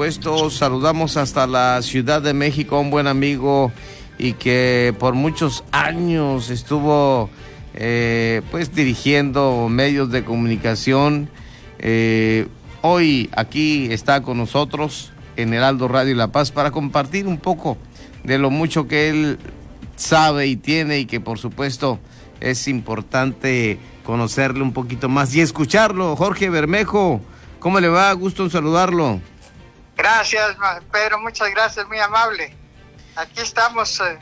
Puesto, saludamos hasta la Ciudad de México un buen amigo y que por muchos años estuvo eh, pues dirigiendo medios de comunicación. Eh, hoy aquí está con nosotros en Heraldo Radio La Paz para compartir un poco de lo mucho que él sabe y tiene y que por supuesto es importante conocerle un poquito más y escucharlo. Jorge Bermejo, ¿cómo le va? Gusto en saludarlo. Gracias, Pedro, muchas gracias, muy amable. Aquí estamos eh,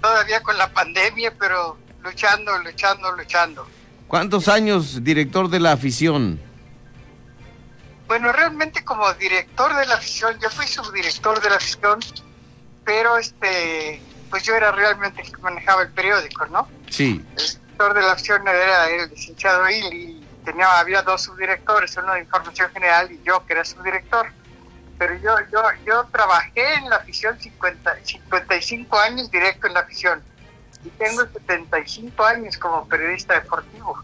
todavía con la pandemia, pero luchando, luchando, luchando. ¿Cuántos años director de la afición? Bueno, realmente como director de la afición, yo fui subdirector de la afición, pero este, pues yo era realmente el que manejaba el periódico, ¿no? Sí. El director de la afición era el licenciado Il y tenía, había dos subdirectores, uno de información general y yo que era subdirector pero yo, yo, yo trabajé en la afición 50, 55 años directo en la afición y tengo 75 años como periodista deportivo.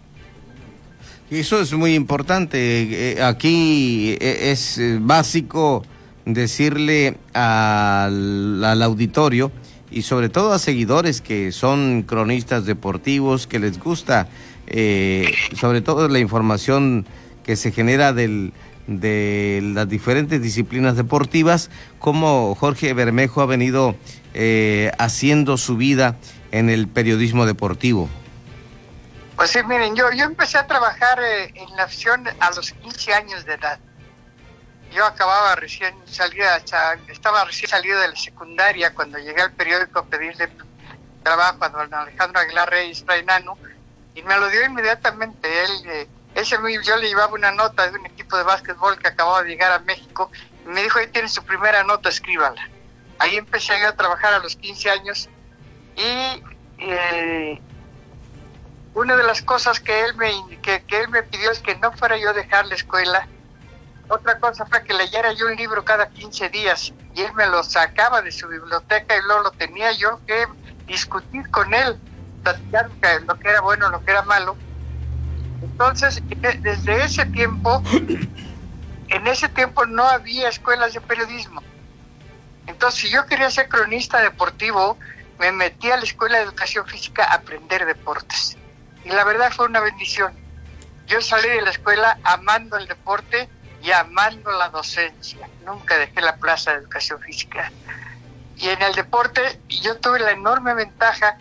Eso es muy importante. Eh, aquí eh, es eh, básico decirle al, al, auditorio y sobre todo a seguidores que son cronistas deportivos, que les gusta sobre todo la información que se genera del, de las diferentes disciplinas deportivas, cómo Jorge Bermejo ha venido eh, haciendo su vida en el periodismo deportivo. Pues sí, miren, yo, yo empecé a trabajar eh, en la afición a los 15 años de edad. Yo acababa recién salida, estaba recién salido de la secundaria cuando llegué al periódico a pedirle trabajo a don Alejandro Aguilar Reyes Trainano y me lo dio inmediatamente. Él eh, ese yo le llevaba una nota de un equipo de básquetbol que acababa de llegar a México y me dijo, ahí tiene su primera nota, escríbala. Ahí empecé a trabajar a los 15 años y eh, una de las cosas que él, me, que, que él me pidió es que no fuera yo a dejar la escuela. Otra cosa fue que leyera yo un libro cada 15 días y él me lo sacaba de su biblioteca y luego lo tenía yo que discutir con él, platicar lo que era bueno, lo que era malo entonces, desde ese tiempo, en ese tiempo no había escuelas de periodismo. Entonces, si yo quería ser cronista deportivo, me metí a la Escuela de Educación Física a aprender deportes. Y la verdad fue una bendición. Yo salí de la escuela amando el deporte y amando la docencia. Nunca dejé la plaza de Educación Física. Y en el deporte yo tuve la enorme ventaja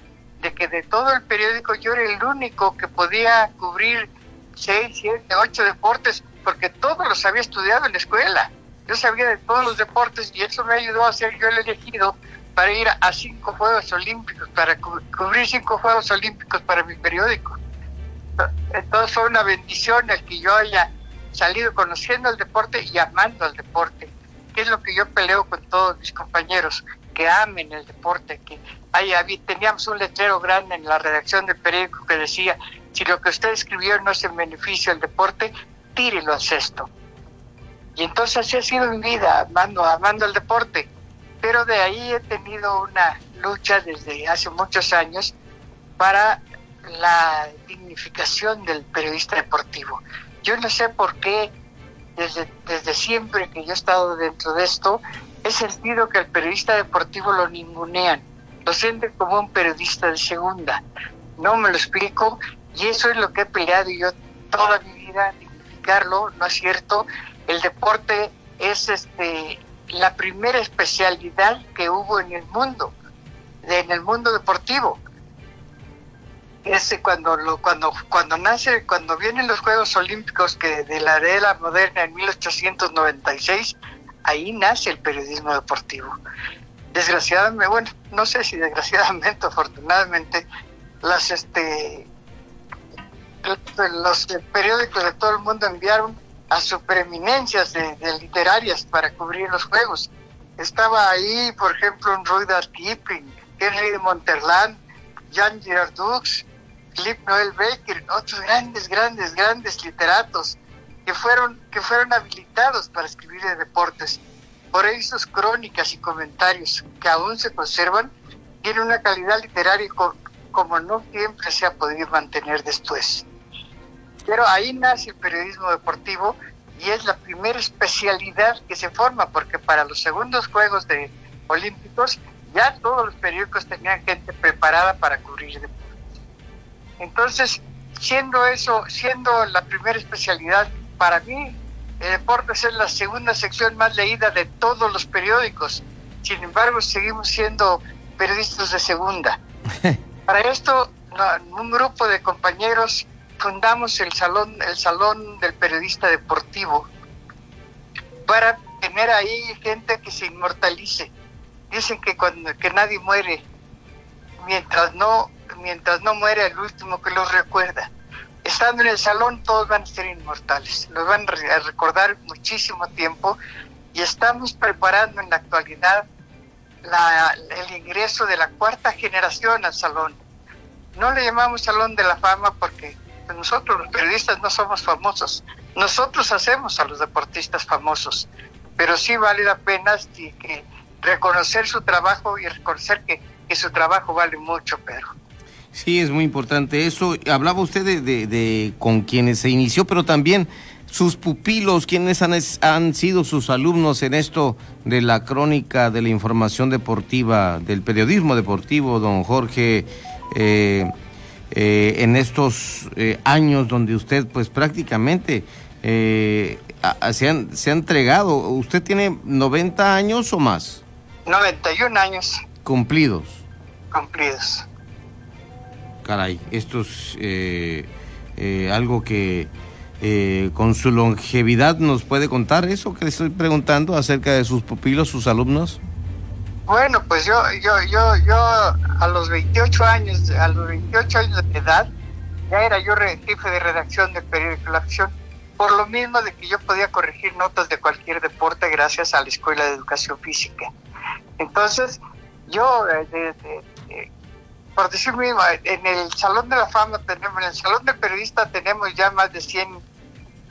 de que de todo el periódico yo era el único que podía cubrir seis, siete, ocho deportes, porque todos los había estudiado en la escuela. Yo sabía de todos los deportes y eso me ayudó a ser yo el elegido para ir a cinco Juegos Olímpicos, para cubrir cinco Juegos Olímpicos para mi periódico. Entonces fue una bendición el que yo haya salido conociendo el deporte y amando al deporte, que es lo que yo peleo con todos mis compañeros, que amen el deporte, que haya, teníamos un letrero grande en la redacción del periódico que decía, si lo que usted escribió no es en beneficio del deporte, tírelo al cesto. Y entonces así ha sido mi vida, amando, amando el deporte. Pero de ahí he tenido una lucha desde hace muchos años para la dignificación del periodista deportivo. Yo no sé por qué, desde, desde siempre que yo he estado dentro de esto, he sentido que el periodista deportivo lo ningunean, lo sienten como un periodista de segunda. No me lo explico y eso es lo que he peleado yo toda mi vida, dignificarlo, ¿no es cierto? El deporte es este la primera especialidad que hubo en el mundo, en el mundo deportivo. Ese cuando lo, cuando cuando nace, cuando vienen los Juegos Olímpicos que de la era moderna en 1896, ahí nace el periodismo deportivo. Desgraciadamente, bueno, no sé si desgraciadamente o afortunadamente, las este los periódicos de todo el mundo enviaron a supereminencias de, literarias para cubrir los juegos. Estaba ahí, por ejemplo, un Rudyard Kipling, Henry de Monterland, Jean Girardux, Philip Noel Baker, otros grandes, grandes, grandes literatos que fueron, que fueron habilitados para escribir de deportes. Por ahí sus crónicas y comentarios, que aún se conservan, tienen una calidad literaria como no siempre se ha podido mantener después. Pero ahí nace el periodismo deportivo y es la primera especialidad que se forma, porque para los segundos Juegos de Olímpicos ya todos los periódicos tenían gente preparada para cubrir deportes. Entonces, siendo eso, siendo la primera especialidad, para mí el deporte es la segunda sección más leída de todos los periódicos. Sin embargo, seguimos siendo periodistas de segunda. Para esto, un grupo de compañeros fundamos el salón, el salón del periodista deportivo para tener ahí gente que se inmortalice. Dicen que cuando que nadie muere mientras no mientras no muere el último que los recuerda. Estando en el salón todos van a ser inmortales, los van a recordar muchísimo tiempo y estamos preparando en la actualidad el ingreso de la cuarta generación al salón. No le llamamos salón de la fama porque nosotros los periodistas no somos famosos, nosotros hacemos a los deportistas famosos, pero sí vale la pena que reconocer su trabajo y reconocer que, su trabajo vale mucho, pero Sí, es muy importante eso. Hablaba usted de, de, con quienes se inició, pero también sus pupilos, quienes han, han, sido sus alumnos en esto de la crónica de la información deportiva, del periodismo deportivo, don Jorge. Eh, eh, en estos eh, años donde usted pues prácticamente se, han, se ha entregado. ¿Usted tiene 90 años o más? 91 años. Cumplidos. Cumplidos. Caray, esto es algo que con su longevidad nos puede contar eso que le estoy preguntando acerca de sus pupilos, sus alumnos. Bueno, pues yo, yo, yo, yo a los 28 años, a los 28 años de edad, ya era yo jefe de redacción del periódico La Acción, por lo mismo de que yo podía corregir notas de cualquier deporte gracias a la Escuela de Educación Física. Entonces, yo, eh, por decir mismo, en el Salón de la Fama tenemos, en el Salón del Periodista tenemos ya más de 100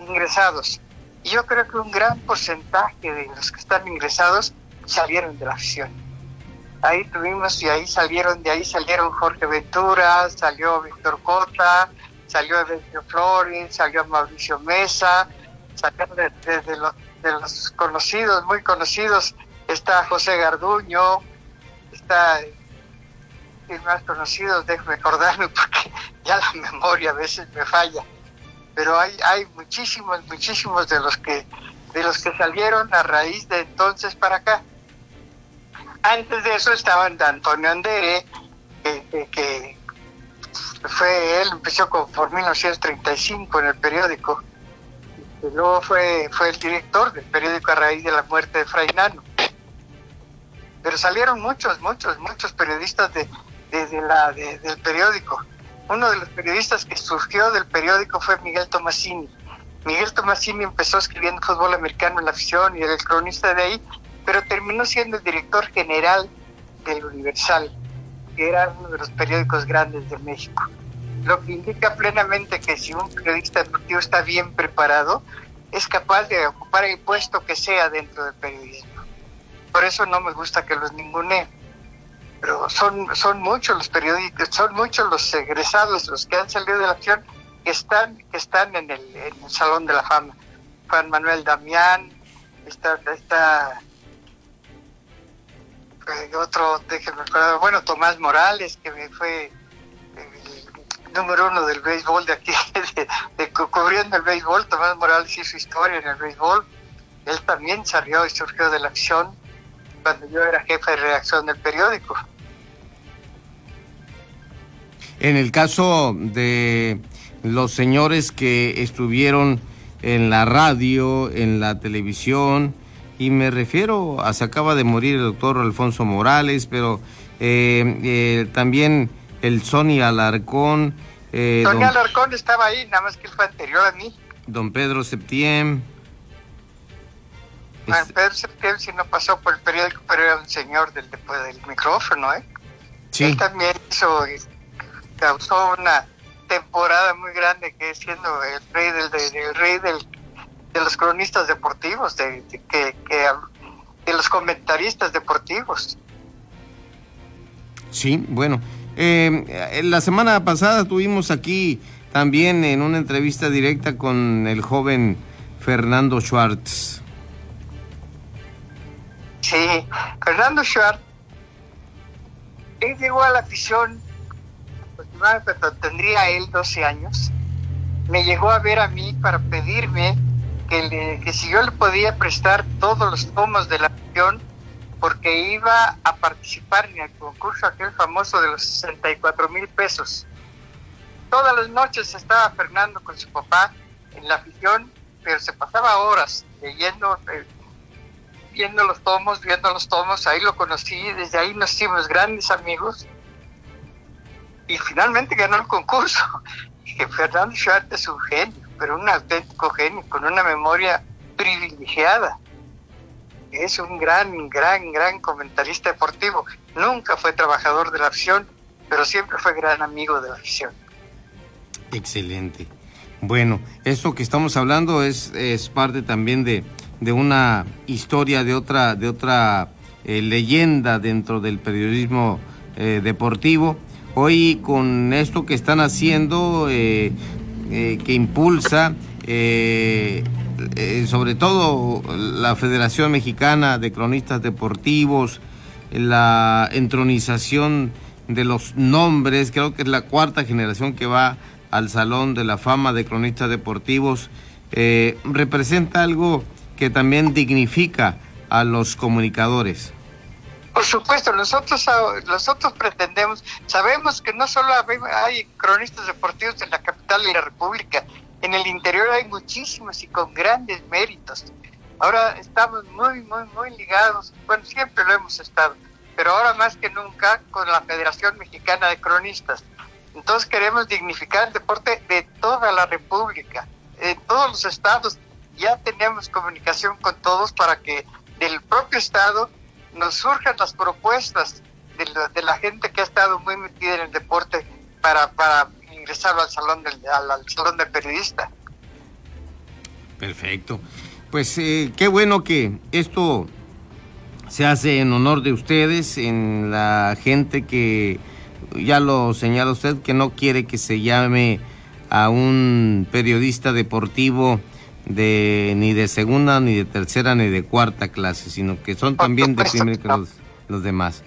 ingresados. Y yo creo que un gran porcentaje de los que están ingresados salieron de la acción ahí tuvimos y ahí salieron, de ahí salieron Jorge Ventura, salió Víctor Cota, salió Evenio Flores, salió Mauricio Mesa, salieron de, los, conocidos, muy conocidos, está José Garduño, está y más conocidos, déjeme acordarme porque ya la memoria a veces me falla. Pero hay, hay muchísimos, muchísimos de los que de los que salieron a raíz de entonces para acá. Antes de eso estaban Antonio Andere, que, fue él, empezó con, por 1935 en el periódico. Y luego fue, fue el director del periódico a raíz de la muerte de Fray Nano. Pero salieron muchos, muchos, muchos periodistas de, la, del periódico. Uno de los periodistas que surgió del periódico fue Miguel Tomasini. Miguel Tomasini empezó escribiendo fútbol americano en la afición y era el cronista de ahí, pero terminó siendo el director general del Universal, que era uno de los periódicos grandes de México. Lo que indica plenamente que si un periodista deportivo está bien preparado, es capaz de ocupar el puesto que sea dentro del periodismo. Por eso no me gusta que los ningune. Pero son, son muchos los periódicos, son muchos los egresados, los que han salido de la acción, que están, que están en, el, en el Salón de la Fama. Juan Manuel Damián, está, está eh, otro, déjenme acordar, bueno, Tomás Morales, que fue el número uno del béisbol de aquí, de, cubriendo el béisbol, Tomás Morales hizo historia en el béisbol, él también salió y surgió de la acción cuando yo era jefe de redacción del periódico. En el caso de los señores que estuvieron en la radio, en la televisión, y me refiero a se acaba de morir el doctor Alfonso Morales, pero eh, eh, también el Sony Alarcón. Eh, Sony Alarcón estaba ahí, nada más que él fue anterior a mí. Don Pedro Septiem. Bueno, Pedro Septiem sí no pasó por el periódico, pero era un señor del, del micrófono, ¿eh? Sí. Él también hizo, causó una temporada muy grande que es siendo el rey del, el rey del de los cronistas deportivos, de, que, de los comentaristas deportivos. Sí, bueno. Eh, la semana pasada tuvimos aquí también en una entrevista directa con el joven Fernando Schwartz. Sí, Fernando Schwartz, él llegó a la afición, tendría él 12 años, me llegó a ver a mí para pedirme que, que si yo le podía prestar todos los tomos de la afición, porque iba a participar en el concurso aquel famoso de los 64 mil pesos. Todas las noches estaba Fernando con su papá en la afición, pero se pasaba horas leyendo, eh, viendo los tomos, viendo los tomos, ahí lo conocí, desde ahí nos hicimos grandes amigos y finalmente ganó el concurso. Fernando Schwartz es un genio, pero un auténtico genio, con una memoria privilegiada. Es un gran, gran, gran comentarista deportivo. Nunca fue trabajador de la afición, pero siempre fue gran amigo de la afición. Excelente. Bueno, esto que estamos hablando es, es parte también de, de una historia, de otra, de otra eh, leyenda dentro del periodismo eh, deportivo. Hoy con esto que están haciendo, eh, que impulsa, sobre todo la Federación Mexicana de Cronistas Deportivos, la entronización de los nombres, creo que es la cuarta generación que va al Salón de la Fama de Cronistas Deportivos, representa algo que también dignifica a los comunicadores. Por supuesto, nosotros, nosotros pretendemos, sabemos que no solo hay cronistas deportivos en la capital de la República, en el interior hay muchísimos y con grandes méritos. Ahora estamos muy, muy, muy ligados, bueno, siempre lo hemos estado, pero ahora más que nunca con la Federación Mexicana de Cronistas entonces queremos dignificar el deporte de toda la República, en todos los estados. Ya tenemos comunicación con todos para que del propio estado nos surjan las propuestas de la, gente que ha estado muy metida en el deporte para, para ingresar al salón del, al, salón de periodista. Perfecto. Pues eh, qué bueno que esto se hace en honor de ustedes, en la gente que ya lo señala usted, que no quiere que se llame a un periodista deportivo de ni de segunda, ni de tercera, ni de cuarta clase, sino que son también de primera que los, demás.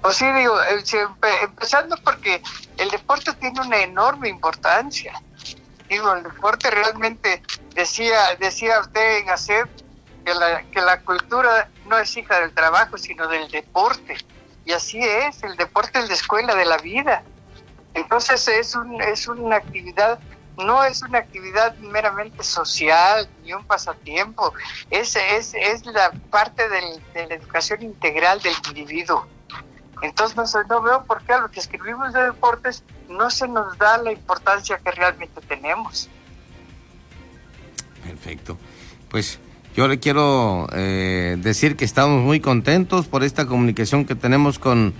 Pues sí, digo, eh, empezando porque el deporte tiene una enorme importancia. Digo, el deporte realmente, decía decía usted en hacer que la, que la cultura no es hija del trabajo, sino del deporte. Y así es, el deporte es la escuela de la vida. Entonces es, un, es una actividad, no es una actividad meramente social ni un pasatiempo, es, es, es la parte del, de la educación integral del individuo. Entonces no, veo por qué a lo que escribimos de deportes no se nos da la importancia que realmente tenemos. Perfecto. Pues yo le quiero eh, decir que estamos muy contentos por esta comunicación que tenemos con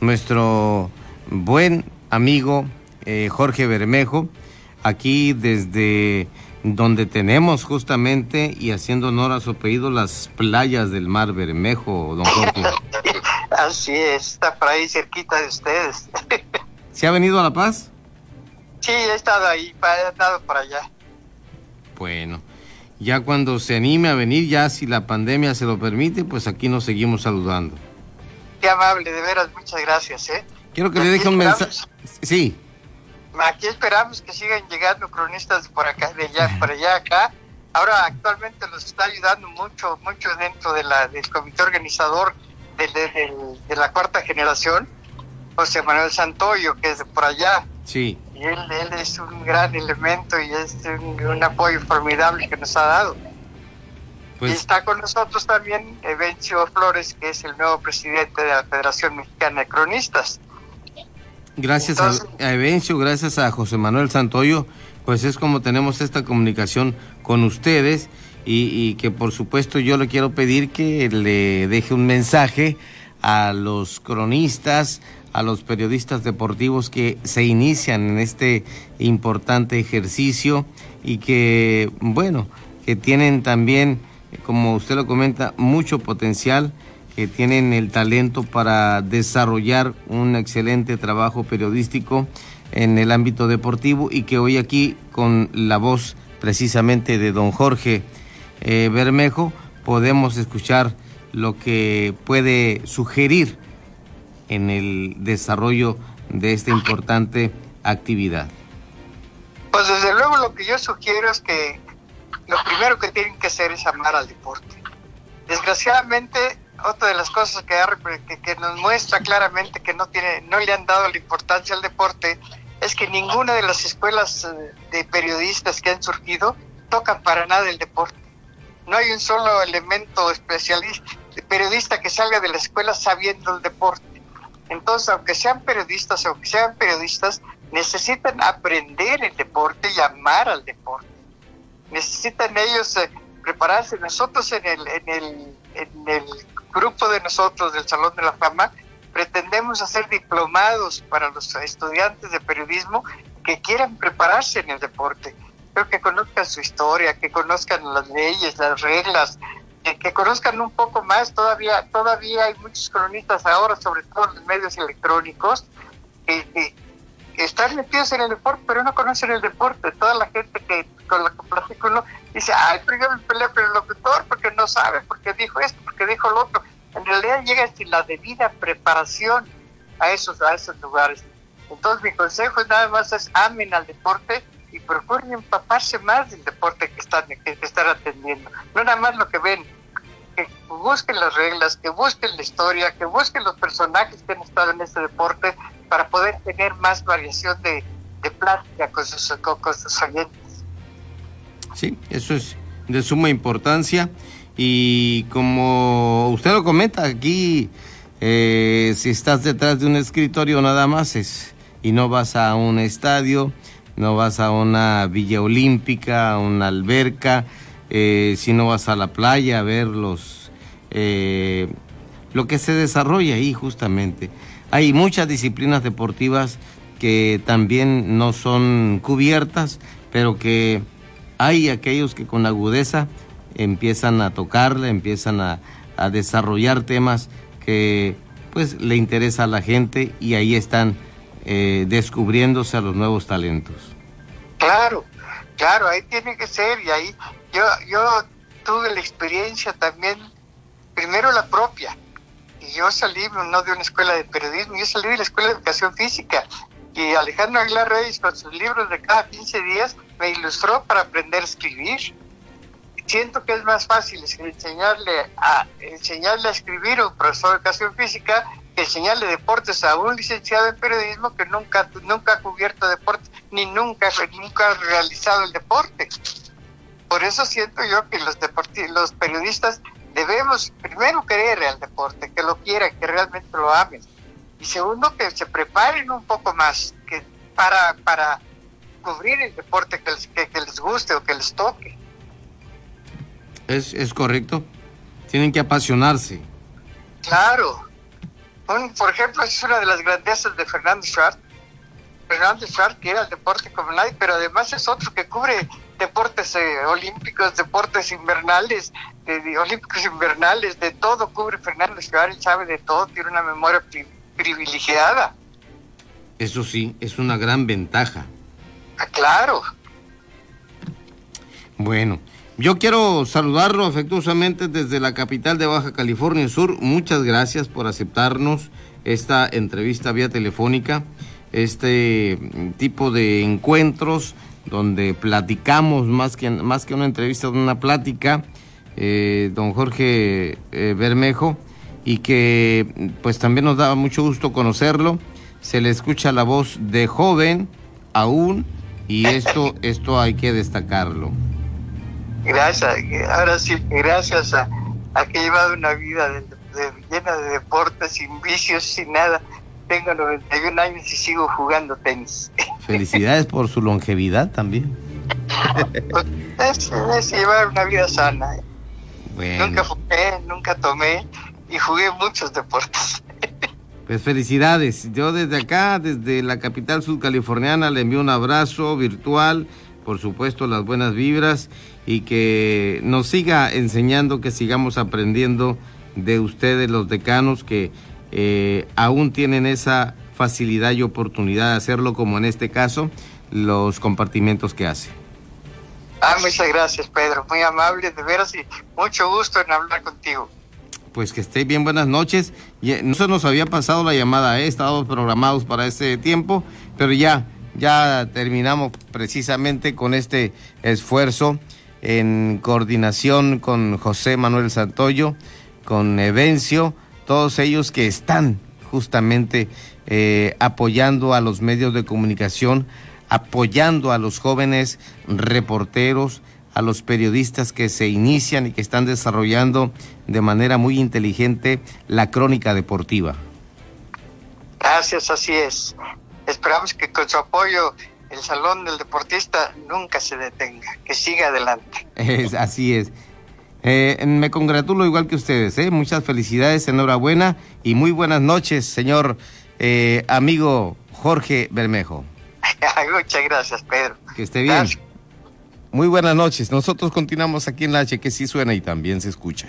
nuestro buen amigo eh, Jorge Bermejo, aquí desde donde tenemos justamente y haciendo honor a su apellido las playas del mar Bermejo, don Jorge. Así es, está por ahí cerquita de ustedes. ¿Se ha venido a La Paz? Sí, he estado ahí, he estado por allá. Bueno, ya cuando se anime a venir, ya si la pandemia se lo permite, pues aquí nos seguimos saludando. Qué amable, de veras, muchas gracias, ¿eh? Quiero que le deje un mensaje. Sí. Aquí esperamos que sigan llegando cronistas por acá, de allá, por allá, acá. Ahora actualmente nos está ayudando mucho, mucho dentro de la, del comité organizador de, la cuarta generación, José Manuel Santoyo, que es de por allá. Sí. Y él, él es un gran elemento y es un, apoyo formidable que nos ha dado. Pues... Y está con nosotros también Evencio Flores, que es el nuevo presidente de la Federación Mexicana de Cronistas. Gracias a, Evencio, gracias a José Manuel Santoyo, pues es como tenemos esta comunicación con ustedes y, y que por supuesto yo le quiero pedir que le deje un mensaje a los cronistas, a los periodistas deportivos que se inician en este importante ejercicio y que, bueno, que tienen también, como usted lo comenta, mucho potencial, que tienen el talento para desarrollar un excelente trabajo periodístico en el ámbito deportivo y que hoy aquí con la voz precisamente de don Jorge eh, Bermejo, podemos escuchar lo que puede sugerir en el desarrollo de esta importante actividad. Pues desde luego lo que yo sugiero es que lo primero que tienen que hacer es amar al deporte. Desgraciadamente, otra de las cosas que, nos muestra claramente que no, tiene, no le han dado la importancia al deporte es que ninguna de las escuelas eh, de periodistas que han surgido tocan para nada el deporte. No hay un solo elemento especialista, periodista que salga de la escuela sabiendo el deporte. Entonces, aunque sean periodistas o que sean periodistas, necesitan aprender el deporte y amar al deporte. Necesitan ellos eh, prepararse. Nosotros en el, en, el, en el grupo de nosotros del Salón de la Fama pretendemos hacer diplomados para los estudiantes de periodismo que quieran prepararse en el deporte, pero que conozcan su historia, que conozcan las leyes, las reglas, que, conozcan un poco más. Todavía, todavía hay muchos cronistas ahora, sobre todo en los medios electrónicos, que, están metidos en el deporte, pero no conocen el deporte. Toda la gente que con la que dice, ay, pero yo me peleé con el locutor porque no sabe, porque dijo esto, porque dijo lo otro en realidad llega sin la debida preparación a esos, a esos lugares. Entonces mi consejo nada más es amen al deporte y procuren empaparse más del deporte que están, que, están atendiendo. No nada más lo que ven, que busquen las reglas, que busquen la historia, que busquen los personajes que han estado en este deporte para poder tener más variación de, de plática con sus, con sus oyentes. Sí, eso es de suma importancia. Y como usted lo comenta, aquí eh, si estás detrás de un escritorio nada más es, y no vas a un estadio, no vas a una villa olímpica, a una alberca, eh, si no vas a la playa a ver los, eh, lo que se desarrolla ahí justamente. Hay muchas disciplinas deportivas que también no son cubiertas, pero que hay aquellos que con agudeza empiezan a tocarle, empiezan a, desarrollar temas que pues le interesa a la gente y ahí están eh, descubriéndose a los nuevos talentos. Claro, claro, ahí tiene que ser y ahí yo, yo tuve la experiencia también, primero la propia, y yo salí no de una escuela de periodismo, yo salí de la escuela de educación física y Alejandro Aguilar Reyes con sus libros de cada 15 días me ilustró para aprender a escribir siento que es más fácil enseñarle a enseñarle a escribir a un profesor de educación física que enseñarle deportes a un licenciado en periodismo que nunca nunca ha cubierto deportes ni nunca nunca ha realizado el deporte. Por eso siento yo que los los periodistas debemos primero querer el deporte, que lo quieran, que realmente lo amen. Y segundo, que se preparen un poco más que para, para cubrir el deporte que les, que les guste o que les toque. Es, es correcto. Tienen que apasionarse. Claro. por ejemplo, es una de las grandezas de Fernando Schwartz. Fernando Schwartz, que era el deporte como nadie, pero además es otro que cubre deportes eh, olímpicos, deportes invernales, de, olímpicos invernales, de todo cubre Fernando Schwartz, sabe de todo, tiene una memoria privilegiada. Eso sí, es una gran ventaja. Ah, claro. Bueno, yo quiero saludarlo afectuosamente desde la capital de Baja California Sur. Muchas gracias por aceptarnos esta entrevista vía telefónica, este tipo de encuentros donde platicamos más que, más que una entrevista, una plática, eh, don Jorge eh, Bermejo, y que pues también nos da mucho gusto conocerlo. Se le escucha la voz de joven aún y esto, esto hay que destacarlo gracias, ahora sí, gracias a, que he llevado una vida llena de deportes, sin vicios, sin nada. Tengo 91 años y sigo jugando tenis. Felicidades por su longevidad también. es, es, llevar una vida sana. Nunca fumé, nunca tomé y jugué muchos deportes. Pues felicidades. Yo desde acá, desde la capital sudcaliforniana, le envío un abrazo virtual, por supuesto las buenas vibras y que nos siga enseñando, que sigamos aprendiendo de ustedes, los decanos, que eh, aún tienen esa facilidad y oportunidad de hacerlo, como en este caso, los compartimentos que hace. Ah, muchas gracias, Pedro. Muy amable, de veras, y mucho gusto en hablar contigo. Pues que esté bien, buenas noches. No se nos había pasado la llamada, ¿eh? estábamos programados para este tiempo, pero ya, ya terminamos precisamente con este esfuerzo en coordinación con José Manuel Santoyo, con Evencio, todos ellos que están justamente eh, apoyando a los medios de comunicación, apoyando a los jóvenes reporteros, a los periodistas que se inician y que están desarrollando de manera muy inteligente la crónica deportiva. Gracias, así es. Esperamos que con su apoyo el Salón del Deportista nunca se detenga, que siga adelante. Es, así es. Eh, me congratulo igual que ustedes, ¿eh? muchas felicidades, enhorabuena y muy buenas noches, señor eh, amigo Jorge Bermejo. Muchas gracias, Pedro. Que esté bien. Muy buenas noches. Nosotros continuamos aquí en la H, que sí suena y también se escucha.